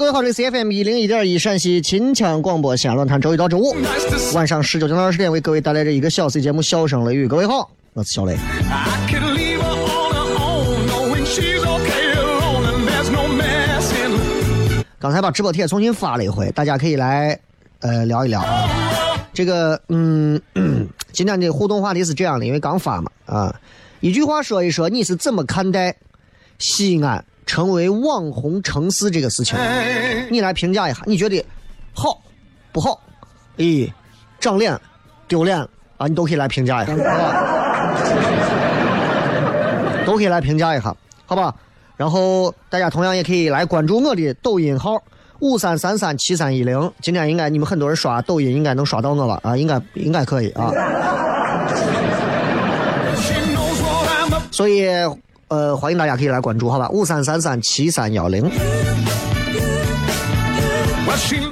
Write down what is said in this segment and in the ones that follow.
各位好，这里是 FM 一零一点一陕西秦腔广播西安论坛，周一到周五晚上十九点到二十点为各位带来这一个小时节目《笑声雷雨》。各位好，我是小雷。刚才把直播帖重新发了一回，大家可以来呃聊一聊。这个嗯，今天的互动话题是这样的，因为刚发嘛啊，一句话说一说你是怎么看待西安成为网红城市这个事情？你来评价一下，你觉得好不好？咦，长脸丢脸啊，你都可以来评价一下，好吧？都可以来评价一下，好吧？然后大家同样也可以来关注我的抖音号五三三三七三一零。今天应该你们很多人刷抖音，应该能刷到我了啊，应该应该可以啊。所以呃，欢迎大家可以来关注，好吧？五三三三七三幺零，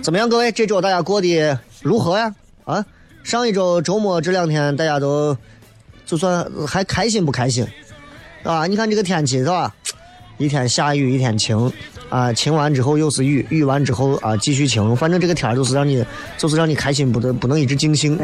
怎么样，各位？这周大家过得如何呀？啊，上一周周末这两天大家都就算还开心不开心？啊，你看这个天气是吧？一天下雨，一天晴，啊，晴完之后又是雨，雨完之后啊继续晴，反正这个天儿就是让你，就是让你开心，不得不能一直尽兴。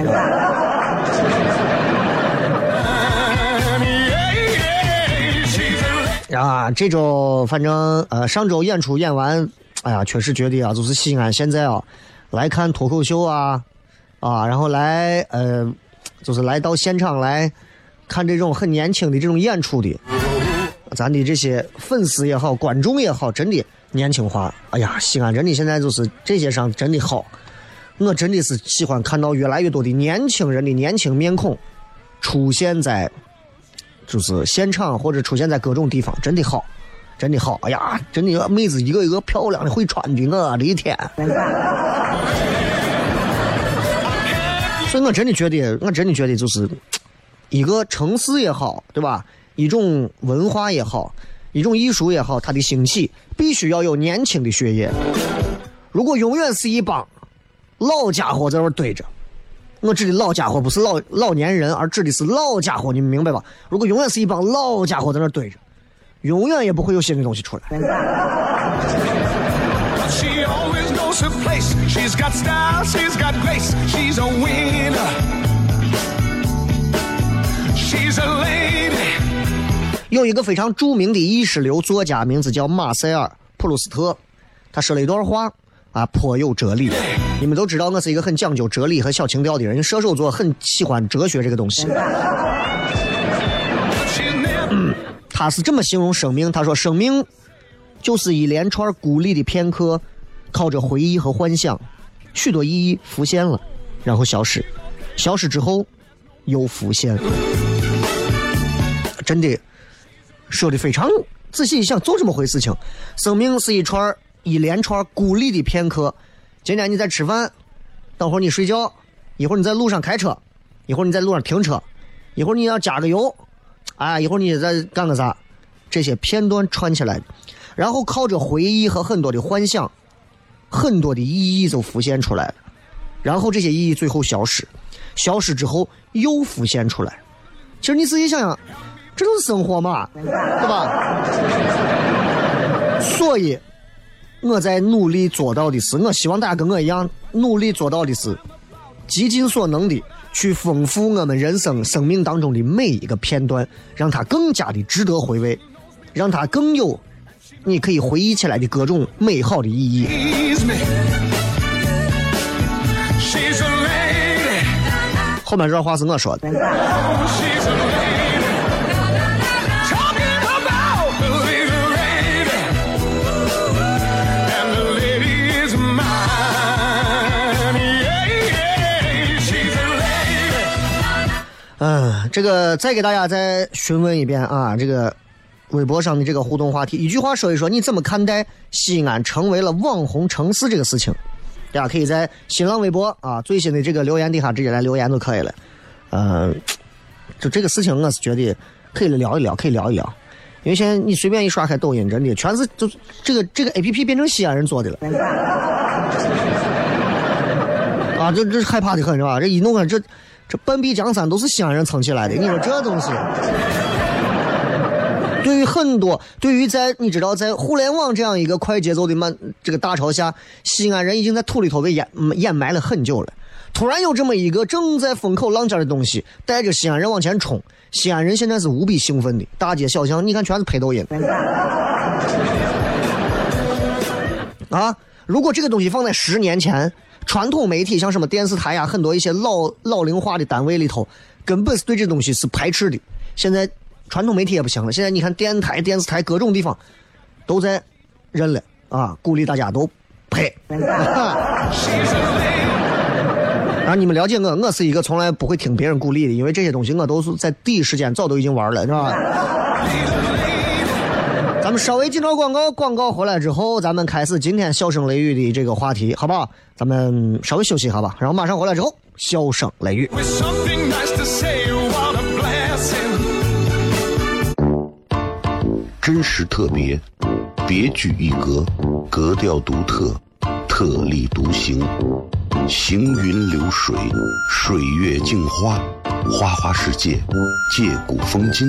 啊，这周反正呃上周演出演完，哎呀，确实觉得啊，就是西安现在啊，来看脱口秀啊，啊，然后来呃，就是来到现场来看这种很年轻的这种演出的，咱的这些粉丝也好，观众也好，真的年轻化。哎呀，西安真的现在就是这些上真的好，我真的是喜欢看到越来越多的年轻人的年轻面孔出现在。就是现场或者出现在各种地方，真的好，真的好。哎呀，真的妹子一个一个漂亮的会穿的，我的天！所以我真的觉得，我真的觉得就是一个城市也好，对吧？一种文化也好，一种艺术也好，它的兴起必须要有年轻的血液。如果永远是一帮老家伙在那堆着，我指的老家伙不是老老年人，而指的是老家伙，你们明白吧？如果永远是一帮老家伙在那堆着，永远也不会有新的东西出来。But she always knows her place. She's got style, she's got grace. She's a winner. She's a lady. 有一个非常著名的意识流作家，名字叫马塞尔·普鲁斯特，他说了一段话啊，颇有哲理。你们都知道，我是一个很讲究哲理和小情调的人，射手座很喜欢哲学这个东西。She's 他是这么形容生命，他说生命就是一连串孤立的片刻，靠着回忆和幻想，许多意义浮现了，然后消失，消失之后又浮现。真的说的非常仔细一想，就这么回事情。生命是一串一连串孤立的片刻。今天你在吃饭，等会儿你睡觉，一会儿你在路上开车，一会儿你在路上停车，一会儿你要加个油，哎，一会儿你在干个啥？这些片段串起来，然后靠着回忆和很多的幻想，很多的意义就浮现出来了。然后这些意义最后消失，消失之后又浮现出来。其实你仔细想想。这都是生活嘛，对吧？所以我在努力做到的是，我希望大家跟我一样努力做到的是，极尽所能的去丰富我们人生生命当中的每一个片段，让它更加的值得回味，让它更有你可以回忆起来的各种美好的意义。后面这段话是我说的。嗯，这个再给大家再询问一遍啊，这个微博上的这个互动话题，一句话说一说，你怎么看待西安成为了网红城市这个事情？大家可以在新浪微博啊最新的这个留言底下直接来留言就可以了。嗯，就这个事情，我是觉得可以聊一聊，可以聊一聊，因为现在你随便一刷开抖音，真的全是就这个这个 A P P 变成西安人做的了。啊，这这害怕的很是吧？这一弄啊，这。这半壁江山都是西安人撑起来的，你说这东西，对于很多，对于在你知道，在互联网这样一个快节奏的慢这个大潮下，西安人已经在土里头被掩掩埋了很久了。突然有这么一个正在风口浪尖的东西，带着西安人往前冲，西安人现在是无比兴奋的，大街小巷你看全是拍抖音。啊，如果这个东西放在十年前。传统媒体像什么电视台呀，很多一些老老龄化的单位里头，根本是对这东西是排斥的。现在传统媒体也不行了，现在你看电台、电视台各种地方都在认了啊，鼓励大家都拍。啊，你们了解我，我是一个从来不会听别人鼓励的，因为这些东西我都是在第一时间早都已经玩了，是吧？咱们稍微进条广告，广告回来之后，咱们开始今天笑声雷雨的这个话题，好不好？咱们稍微休息一下吧，然后马上回来之后，笑声雷雨。真实特别，别具一格，格调独特，特立独行，行云流水，水月镜花，花花世界，借古风今。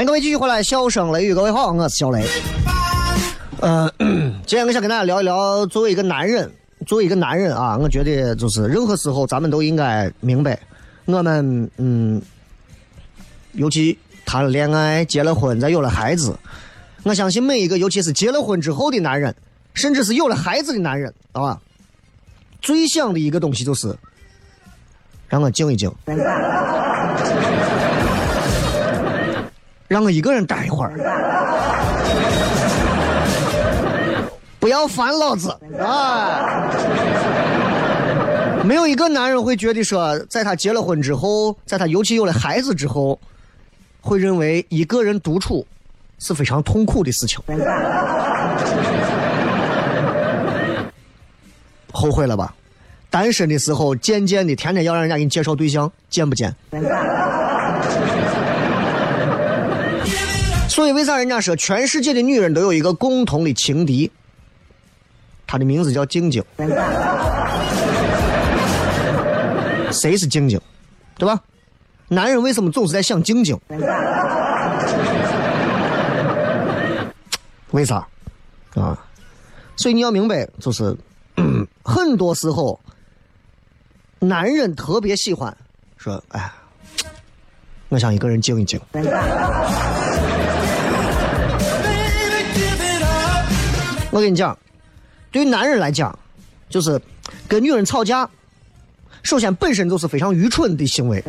欢迎各位继续回来，笑声雷雨，各位好，我是小雷。呃，今天我想跟大家聊一聊，作为一个男人，作为一个男人啊，我觉得就是任何时候咱们都应该明白，我们嗯，尤其谈了恋爱、结了婚、再有了孩子，我相信每一个，尤其是结了婚之后的男人，甚至是有了孩子的男人，啊，最想的一个东西就是让我静一静，让我一个人待一会儿。不要烦老子啊！没有一个男人会觉得说，在他结了婚之后，在他尤其有了孩子之后，会认为一个人独处是非常痛苦的事情。后悔了吧？单身的时候渐渐的，天天要让人家给你介绍对象，贱不贱？所以为啥人家说全世界的女人都有一个共同的情敌？她的名字叫静静。谁是静静？对吧？男人为什么总是在想静静？为啥？啊？所以你要明白，就是 很多时候，男人特别喜欢说：“哎，我想一个人静一静。”我跟你讲，对男人来讲，就是跟女人吵架，首先本身就是非常愚蠢的行为。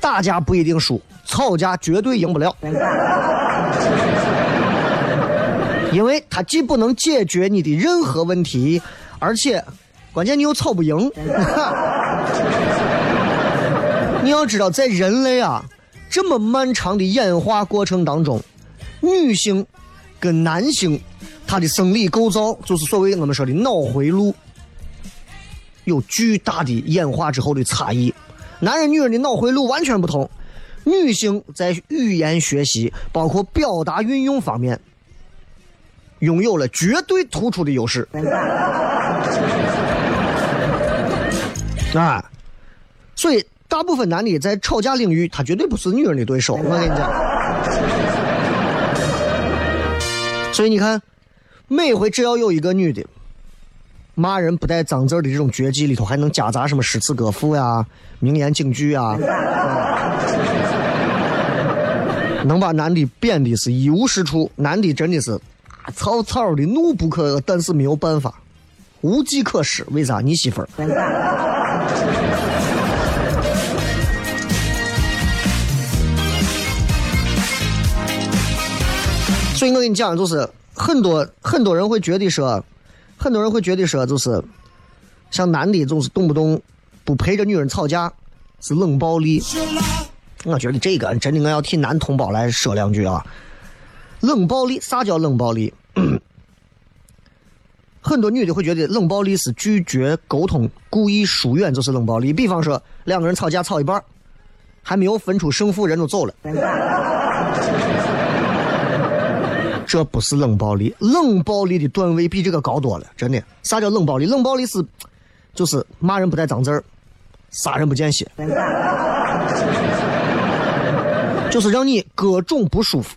打架不一定输，吵架绝对赢不了，因为他既不能解决你的任何问题，而且关键你又吵不赢。你要知道，在人类啊这么漫长的演化过程当中。女性跟男性，他的生理构造就是所谓我们说的脑回路，有巨大的演化之后的差异。男人、女人的脑回路完全不同。女性在语言学习，包括表达运用方面，拥有了绝对突出的优势。啊，所以大部分男的在吵架领域，他绝对不是女人的对手。我跟你讲。所以你看，每回只要有一个女的骂人不带脏字的这种绝技里头，还能夹杂什么诗词歌赋呀、名言警句啊，能把男的贬的是一无是处。男的真的是草草的怒不可遏，但是没有办法，无计可施。为啥？你媳妇儿。我跟你讲，就是很多很多人会觉得说，很多人会觉得说，就是像男的总是动不动不陪着女人吵架，是冷暴力。我觉得这个真的我要替男同胞来说两句啊。冷暴力，啥叫冷暴力？很多女的会觉得冷暴力是拒绝沟通、故意疏远就是冷暴力。比方说两个人吵架吵一半，还没有分出胜负，人都走了。这不是冷暴力，冷暴力的段位比这个高多了，真的。啥叫冷暴力？冷暴力是，就是骂人不带脏字儿，杀人不见血，就是让你各种不舒服，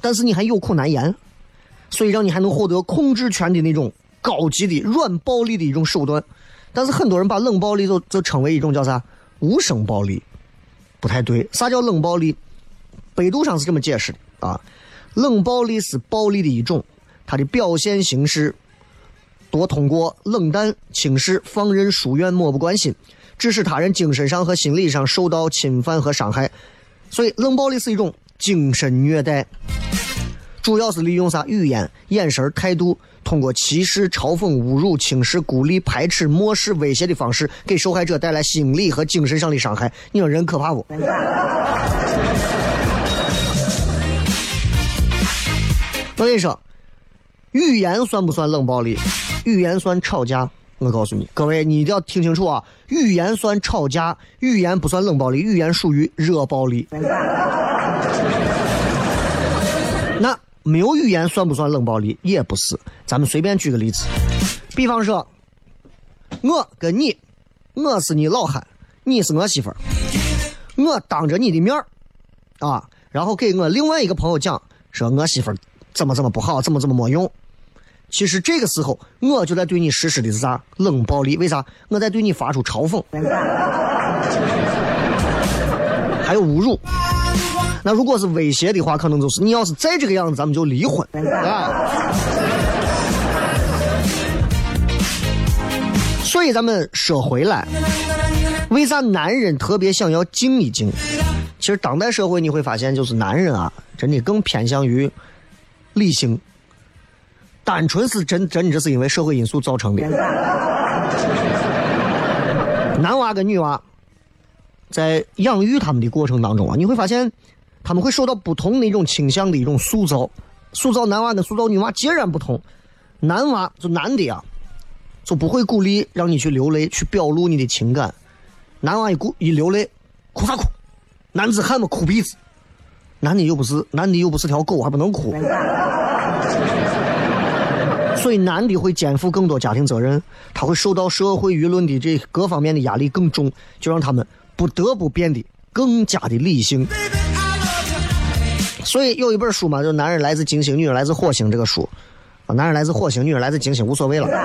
但是你还有苦难言，所以让你还能获得控制权的那种高级的软暴力的一种手段。但是很多人把冷暴力就就称为一种叫啥无声暴力，不太对。啥叫冷暴力？百度上是这么解释的啊。冷暴力是暴力的一种，它的表现形式多通过冷淡、轻视、放任、疏远、漠不关心，致使他人精神上和心理上受到侵犯和伤害。所以，冷暴力是一种精神虐待，主要是利用啥语言、眼神、态度，通过歧视、嘲讽、侮辱、轻视、孤立、排斥、漠视、威胁的方式，给受害者带来心理和精神上的伤害。你说人可怕不？我跟你说，语言算不算冷暴力？语言算吵架。我告诉你，各位，你一定要听清楚啊！语言算吵架，语言不算冷暴力，语言属于热暴力。那没有语言算不算冷暴力？也不是。咱们随便举个例子，比方说，我跟你，我是你老汉，你是我媳妇儿，我当着你的面儿啊，然后给我另外一个朋友讲，说我媳妇儿怎么怎么不好，怎么怎么没用。其实这个时候，我就在对你实施的是啥冷暴力？为啥？我在对你发出嘲讽，还有侮辱。那如果是威胁的话，可能就是你要是再这个样子，咱们就离婚啊。所以咱们说回来，为啥男人特别想要静一静？其实当代社会你会发现，就是男人啊，真的更偏向于理性，单纯是真真这是因为社会因素造成的。男娃跟女娃在养育他们的过程当中啊，你会发现他们会受到不同的一种倾向的一种塑造，塑造男娃跟塑造女娃截然不同。男娃就男的啊，就不会鼓励让你去流泪，去表露你的情感。男娃一哭一流泪，哭啥哭？男子汉嘛，哭鼻子。男的又不是男的又不是条狗，还不能哭。所以男的会肩负更多家庭责任，他会受到社会舆论的这各方面的压力更重，就让他们不得不变得更加的理性。所以有一本书嘛，就《男人来自金星，女人来自火星》这个书，啊，男人来自火星，女人来自金星，无所谓了。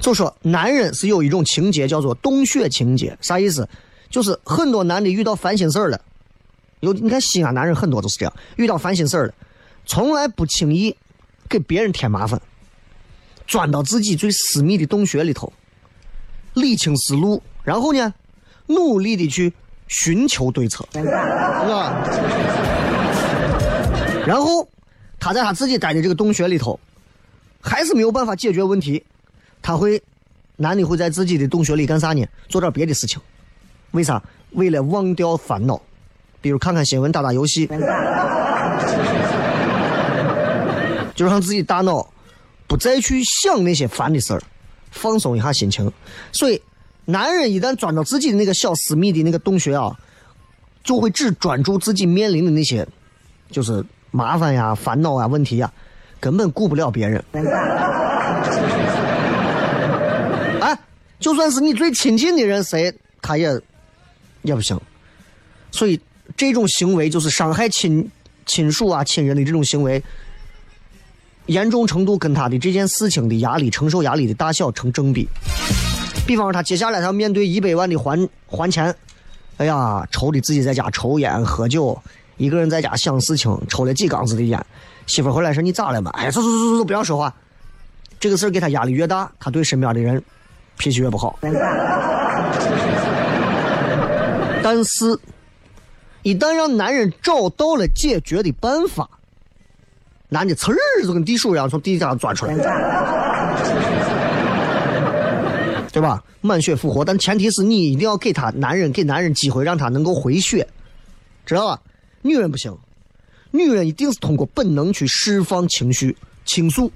就说男人是有一种情节叫做洞穴情节，啥意思？就是很多男的遇到烦心事儿了，有你看西安男人很多都是这样，遇到烦心事儿了，从来不轻易给别人添麻烦，钻到自己最私密的洞穴里头，理清思路，然后呢，努力的去寻求对策，是吧？然后他在他自己待的这个洞穴里头，还是没有办法解决问题，他会，男的会在自己的洞穴里干啥呢？做点别的事情，为啥？为了忘掉烦恼，比如看看新闻、打打游戏，就让自己大脑不再去想那些烦的事儿，放松一下心情。所以，男人一旦钻到自己的那个小私密的那个洞穴啊，就会只专注自己面临的那些，就是麻烦呀、烦恼呀、问题呀，根本顾不了别人。哎，就算是你最亲近的人，谁他也也不行。所以这种行为就是伤害亲亲属啊、亲人的这种行为，严重程度跟他的这件事情的压力、承受压力的大小成正比。比方说，他接下来他要面对一百万的还还钱，哎呀，愁的自己在家抽烟喝酒，一个人在家想事情，抽了几缸子的烟。媳妇回来说：“你咋了嘛？”哎，走走走走走，不要说话。这个事给他压力越大，他对身边的人脾气越不好。但是，一旦让男人找到了解决的办法，男的呲儿就跟地鼠一样从地下钻出来，对吧？满血复活，但前提是你一定要给他男人给男人机会，让他能够回血，知道吧？女人不行，女人一定是通过本能去释放情绪、倾诉。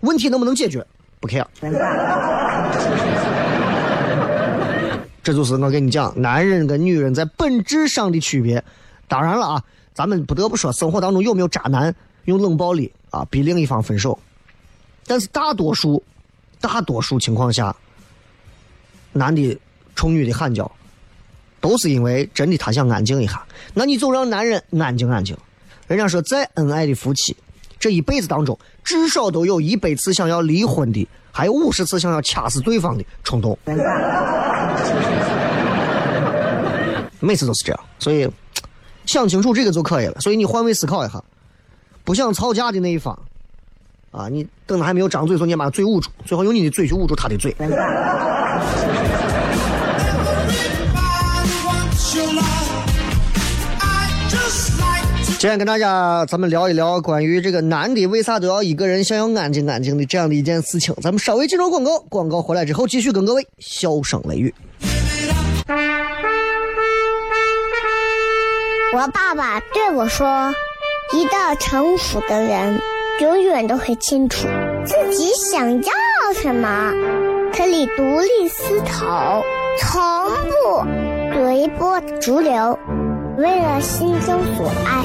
问题能不能解决？不 care。这就是我跟你讲，男人跟女人在本质上的区别。当然了啊，咱们不得不说，生活当中有没有渣男用冷暴力啊逼另一方分手？但是大多数，大多数情况下，男的冲女的喊叫，都是因为真的他想安静一下。那你就让男人安静安静。人家说，再恩爱的夫妻，这一辈子当中至少都有一百次想要离婚的，还有五十次想要掐死对方的冲动。每次都是这样，所以想清楚这个就可以了。所以你换位思考一下，不想吵架的那一方，啊，你等他还没有张嘴的时候，你把嘴捂住，最好用你的嘴去捂住他的嘴。今天跟大家咱们聊一聊关于这个男的为啥都要一个人想要安静安静的这样的一件事情。咱们稍微进入广告，广告回来之后继续跟各位笑声雷雨。我爸爸对我说：“一个成熟的人，永远都会清楚自己想要什么，可以独立思考，从不随波逐流，为了心中所爱，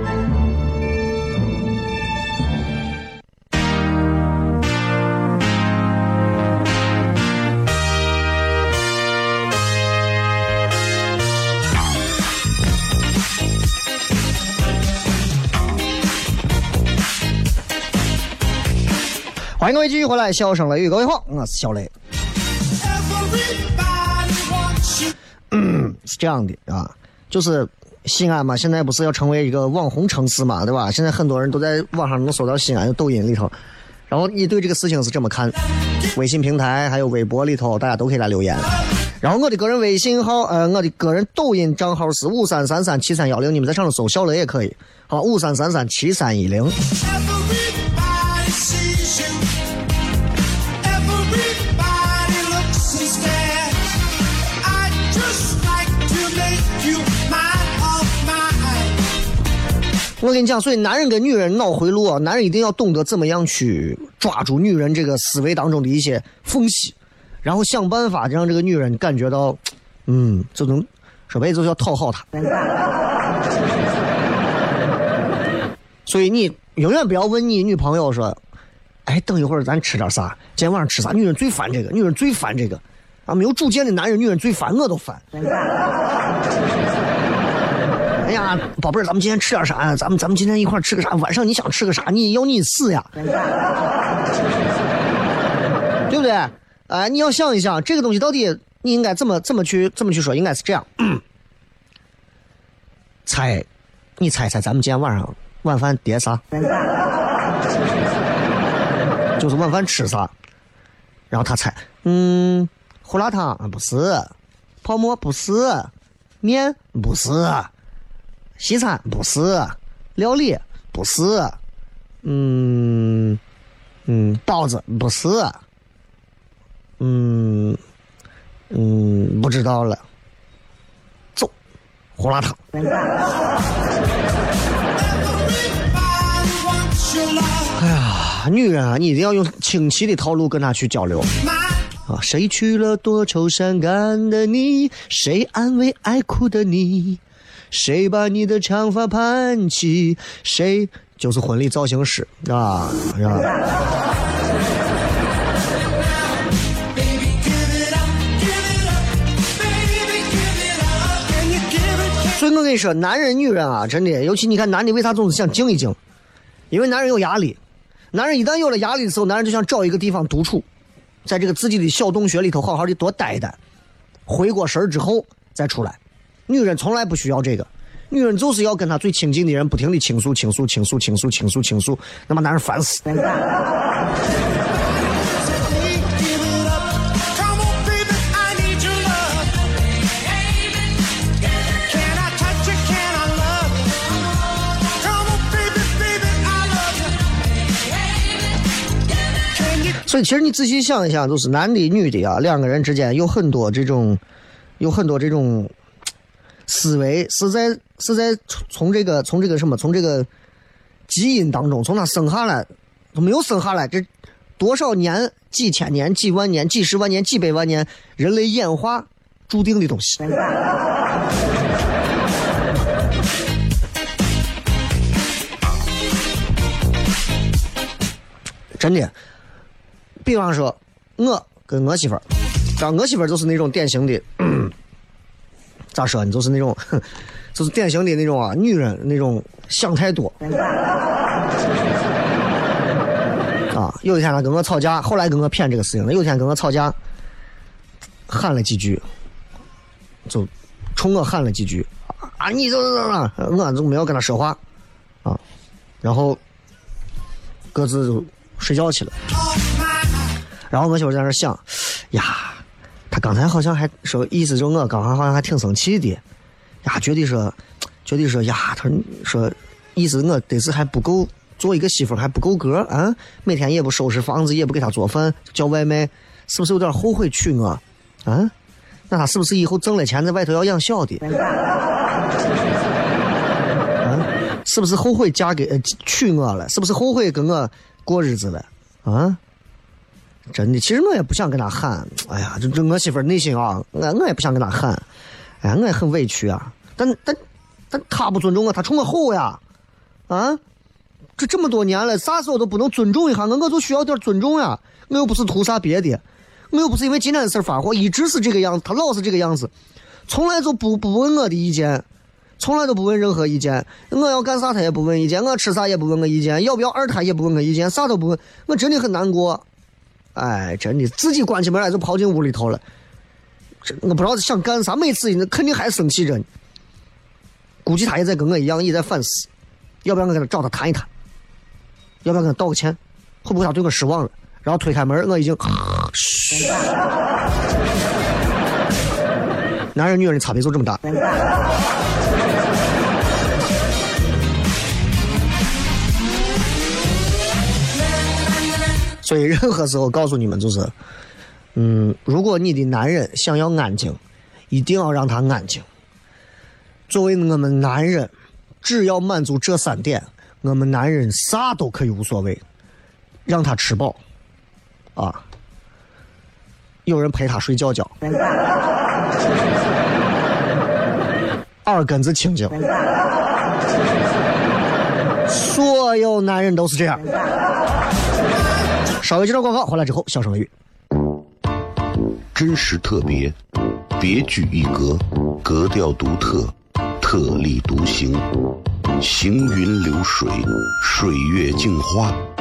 迎各位继续回来，笑声雷雨，各位好，我是小雷。嗯，是这样的啊，就是西安嘛，现在不是要成为一个网红城市嘛，对吧？现在很多人都在网上能搜到西安的抖音里头，然后你对这个事情是这么看？微信平台还有微博里头，大家都可以来留言。然后我的个人微信号，呃，我的个人抖音账号是五三三三七三幺零，你们在上头搜小雷也可以。好，五三三三七三一零。我跟你讲，所以男人跟女人脑回路啊，男人一定要懂得怎么样去抓住女人这个思维当中的一些缝隙，然后想办法让这个女人感觉到，嗯，就能说白了就是要讨好她。所以你永远不要问你女朋友说，哎，等一会儿咱吃点啥？今天晚上吃啥？女人最烦这个，女人最烦这个，啊，没有主见的男人，女人最烦，我都烦。哎呀，宝贝儿，咱们今天吃点啥呀？咱们咱们今天一块吃个啥？晚上你想吃个啥？你要你死呀，对不对？哎，你要想一想，这个东西到底你应该怎么怎么去怎么去说？应该是这样，猜，你猜猜，咱们今天晚上晚饭点啥？就是晚饭吃啥？然后他猜，嗯，胡辣汤不是，泡馍不是，面不是。西餐不是，料理不是，嗯嗯，包子不是，嗯嗯，不知道了。走，胡辣汤。哎呀，女人啊，你一定要用清奇的套路跟她去交流。啊，谁娶了多愁善感的你？谁安慰爱哭的你？谁把你的长发盘起？谁就是婚礼造型师啊？啊所以我跟你说，男人、女人啊，真的，尤其你看，男的为啥总是想静一静？因为男人有压力。男人一旦有了压力的时候，男人就想找一个地方独处，在这个自己的小洞穴里头好好的多待一待，回过神儿之后再出来。女人从来不需要这个，女人就是要跟她最亲近的人不停的倾诉、倾诉、倾诉、倾诉、倾诉、倾诉，那把男人烦死。所以，其实你仔细想一想，就是男的、女的啊，两个人之间有很多这种，有很多这种。思维是在是在从从这个从这个什么从这个基因当中从他生下来，他没有生下来这多少年几千年几万年几十万年几百万年人类演化注定的东西。真的，比方说我跟我媳妇儿，让我媳妇儿就是那种典型的。咋说呢？就是那种，就是典型的那种啊，女人那种想太多。啊，有一天她跟我吵架，后来跟我谝这个事情了。有一天跟我吵架，喊了几句，就冲我喊了几句啊！你这这这，我就没有跟他说话啊。然后各自就睡觉去了。然后我媳妇在那想，呀。他刚才好像还说，意思就我刚才好像还挺生气的，呀，觉得说，觉得说呀，他说，意思我得是还不够做一个媳妇还不够格啊，每天也不收拾房子，也不给他做饭，叫外卖，是不是有点后悔娶我？啊？那他是不是以后挣了钱在外头要养小的？是不是后悔嫁给、娶我了？是不是后悔跟我过日子了？啊？真的，其实我也不想跟他喊。哎呀，这这我媳妇内心啊，我我也不想跟他喊。哎呀，我也很委屈啊。但但但他不尊重我，他冲我吼呀！啊，这这么多年了，啥时候都不能尊重一下我，我就需要点尊重呀。我又不是图啥别的，我又不是因为今天的事发火，一直是这个样子，他老是这个样子，从来就不不问我的意见，从来都不问任何意见。我要干啥他也不问意见，我吃啥也不问我意见，要不要二胎也不问我意见，啥都不问，我真的很难过。哎，真的，自己关起门来就跑进屋里头了。这我不知道他想干啥，每次那肯定还生气着呢。估计他也在跟我一样，也在反思，要不要我跟他找他谈一谈？要不要跟他道个歉？会不会他对我失望了？然后推开门，我已经，嘘。男人女人的差别就这么大。所以，任何时候告诉你们，就是，嗯，如果你的男人想要安静，一定要让他安静。作为我们男人，只要满足这三点，我们男人啥都可以无所谓。让他吃饱，啊，有人陪他睡觉觉，耳根子清净。所有男人都是这样。稍微介绍广告，回来之后笑声雷雨。真实特别，别具一格，格调独特，特立独行，行云流水，水月镜花，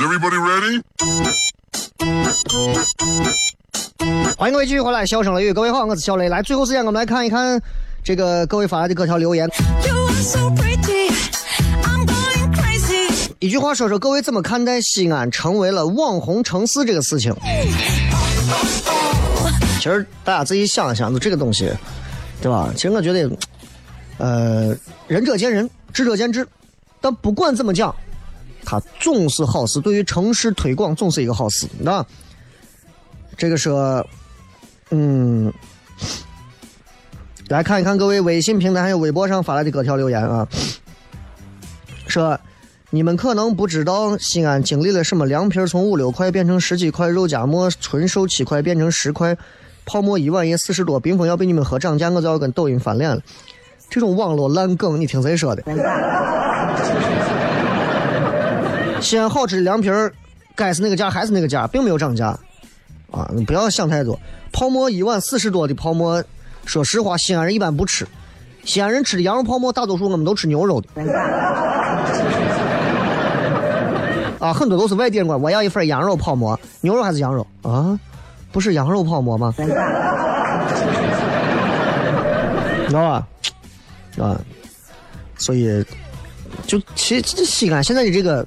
Is everybody ready? 欢迎各位继续回来，笑声雷雨，各位好，我是小雷。来，最后时间我们来看一看这个各位发来的各条留言。You are so pretty. I'm going crazy. 一句话说说，各位怎么看待西安成为了网红城市这个事情？其实大家自己想一想，就这个东西，对吧？其实我觉得，呃，仁者见仁，智者见智。但不管怎么讲，它总是好事，对于城市推广总是一个好事，那这个说，嗯，来看一看各位微信平台还有微博上发来的各条留言啊，说。你们可能不知道西安经历了什么：凉皮从五六块变成十几块，肉夹馍纯瘦七块变成十块，泡馍一碗也四十多，冰峰要被你们喝涨价，我就要跟抖音翻脸了。这种网络烂梗，你听谁说的？西安好吃的凉皮儿，该是那个价还是那个价，并没有涨价啊！你不要想太多。泡馍一碗四十多的泡馍，说实话，西安人一般不吃。西安人吃的羊肉泡馍，大多数我们都吃牛肉的。啊，很多都是外地人管，我要一份羊肉泡馍，牛肉还是羊肉啊？不是羊肉泡馍吗？知道吧？啊，所以就其实西安现在的这个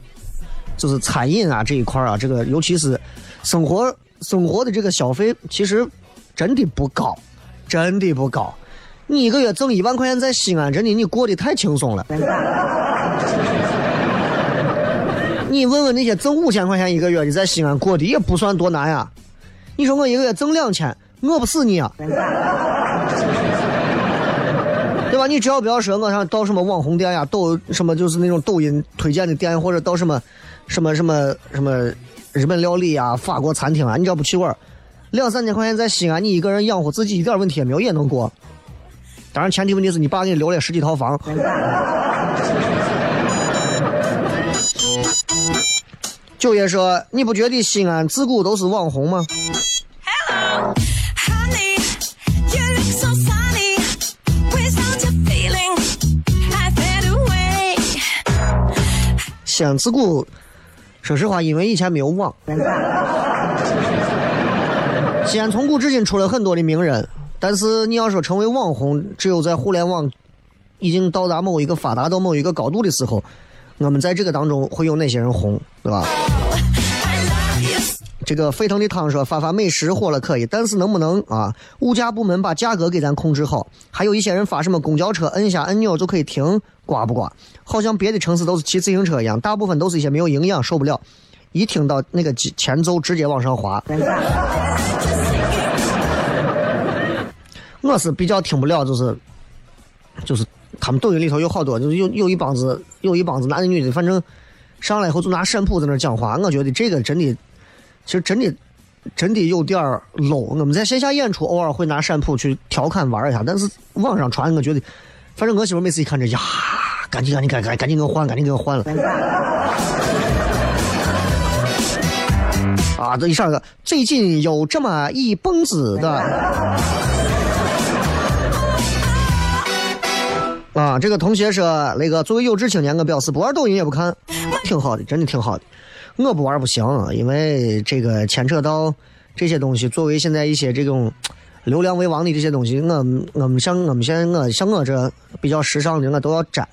就是餐饮啊这一块啊，这个尤其是生活生活的这个消费，其实真的不高，真的不高。你一个月挣一万块钱，在西安真的你过得太轻松了。你问问那些挣五千块钱一个月的，在西安过的也不算多难呀。你说我一个月挣两千，饿不死你啊，对吧？你只要不要说我想到什么网红店呀，抖什么就是那种抖音推荐的店，或者到什么什么什么什么日本料理啊、法国餐厅啊，你只要不去玩，两三千块钱在西安，你一个人养活自己一点问题也没有，也能过。当然，前提问题是你爸给你留了十几套房。九爷说：“你不觉得西安自古都是网红吗？Honey, you look so sunny. Without your feeling, I fade away. 西安自古，说实话，因为以前没有网，西安从古至今出了很多的名人，但是你要说成为网红，只有在互联网已经到达某一个发达到某一个高度的时候，我们在这个当中会有哪些人红，对吧？这个沸腾的汤说发发美食火了可以，但是能不能啊？物价部门把价格给咱控制好。还有一些人发什么公交车摁下按钮就可以停，刮不刮？好像别的城市都是骑自行车一样，大部分都是一些没有营养，受不了。一听到那个前奏，直接往上滑。我是比较听不了，就是就是他们抖音里头有好多，就是有有一帮子有一帮子男的女的，反正上来以后就拿陕普在那讲话，我觉得这个真的，其实真的真的有点 low。我们在线下演出偶尔会拿陕普去调侃玩一下，但是网上传，我觉得，反正我媳妇每次一看这呀，赶紧赶紧赶紧赶紧给我换，赶紧给我换了。啊，这一上个最近有这么一蹦子的。啊，这个同学说，那个作为有志青年，我表示不玩抖音也不看，挺好的，真的挺好的。我不玩不行，因为这个牵扯到这些东西。作为现在一些这种流量为王的这些东西，我我们像我们现在我像我这比较时尚的，我都要沾。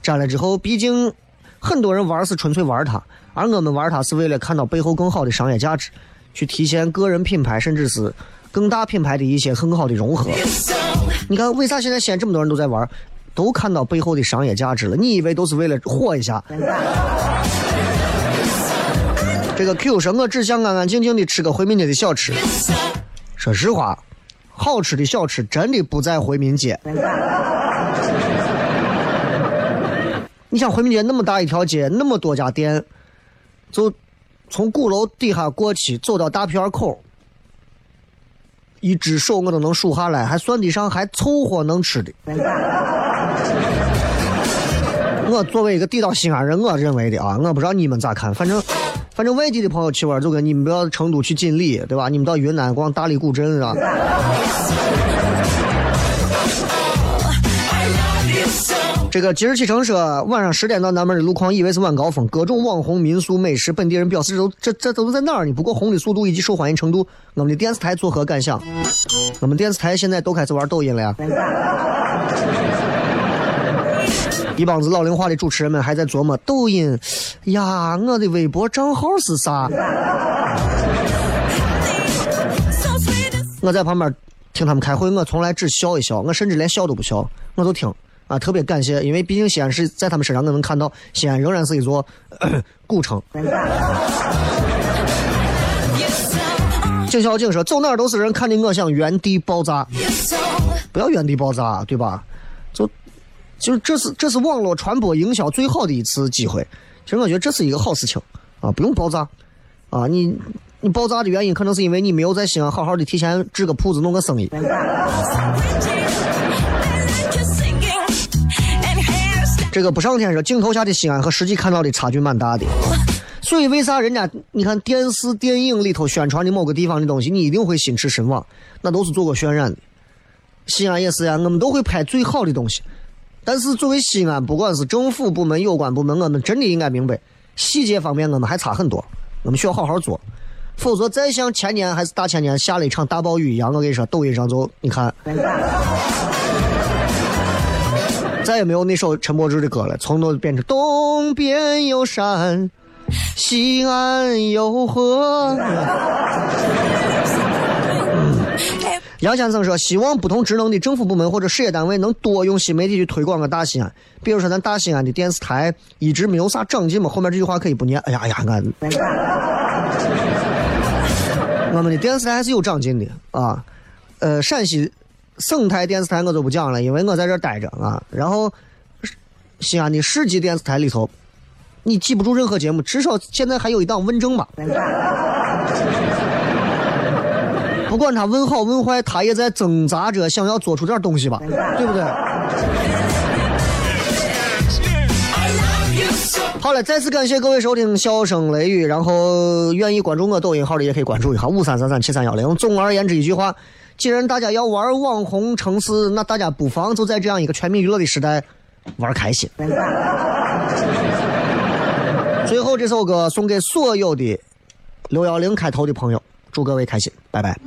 沾了之后，毕竟很多人玩是纯粹玩它，而我们玩它是为了看到背后更好的商业价值，去体现个人品牌，甚至是更大品牌的一些很好的融合。你看，为啥现在西安这么多人都在玩？都看到背后的商业价值了。你以为都是为了火一下？这个 Q 说：“我只想安安静静的吃个回民街的小吃。”说实话，好吃的小吃真的不在回民街。你想回民街那么大一条街，那么多家店，就从鼓楼底下过去，走到大片口，一只手我都能数下来，还算得上还凑合能吃的。我作为一个地道西安人，我认为的啊，我不知道你们咋看，反正反正外地的朋友去玩，就跟你们不要成都去锦里，对吧？你们到云南逛大理古镇啊。这个即日启程说，晚上十点到南门的路况以为是晚高峰，各种网红民宿美食，本地人表示这都这这都是在哪儿呢？不过红的速度以及受欢迎程度，我们的电视台作何感想？我们电视台现在都开始玩抖音了呀。一帮子老龄化的主持人们还在琢磨抖音，呀，我的微博账号是啥？我在旁边听他们开会，我从来只笑一笑，我甚至连笑都不笑，我就听啊，特别感谢，因为毕竟西安是在他们身上，我能看到西安仍然是一座 古城。景小景说：“走哪都是人，看的我想原地爆炸，不要原地爆炸，对吧？就就是这是这是网络传播营销最好的一次机会。其实我觉得这是一个好事情啊，不用爆炸啊。你你爆炸的原因可能是因为你没有在西安好好的提前支个铺子弄个生意。这个不上天说，镜头下的西安和实际看到的差距蛮大的。所以为啥人家你看电视电影里头宣传的某个地方的东西，你一定会心驰神往，那都是做过渲染的。西安也是呀，我们都会拍最好的东西。但是作为西安，不管是政府部门、有关部门，我们真的应该明白，细节方面我们还差很多，我们需要好好做。否则再像前年还是大前年下了一场大暴雨一样，我跟你说，抖音上就你看，再也没有那首陈柏芝的歌了，从头变成东边有山，西安有河。杨先生说：“希望不同职能的政府部门或者事业单位能多用新媒体去推广个大西安。比如说，咱大西安的电视台一直没有啥长进嘛。后面这句话可以不念。哎呀哎呀，俺我们的电视台还是有长进的啊。呃，陕西省台电视台我就不讲了，因为我在这待着啊。然后西安的市级电视台里头，你记不住任何节目，至少现在还有一档问政吧。”不管他问好问坏，他也在挣扎着想要做出点东西吧，对不对？好了，再次感谢各位收听《笑声雷雨》，然后愿意关注我抖音号的也可以关注一下五三三三七三幺零。总而言之一句话，既然大家要玩网红城市，那大家不妨就在这样一个全民娱乐的时代玩开心。最后这首歌送给所有的六幺零开头的朋友。祝各位开心，拜拜。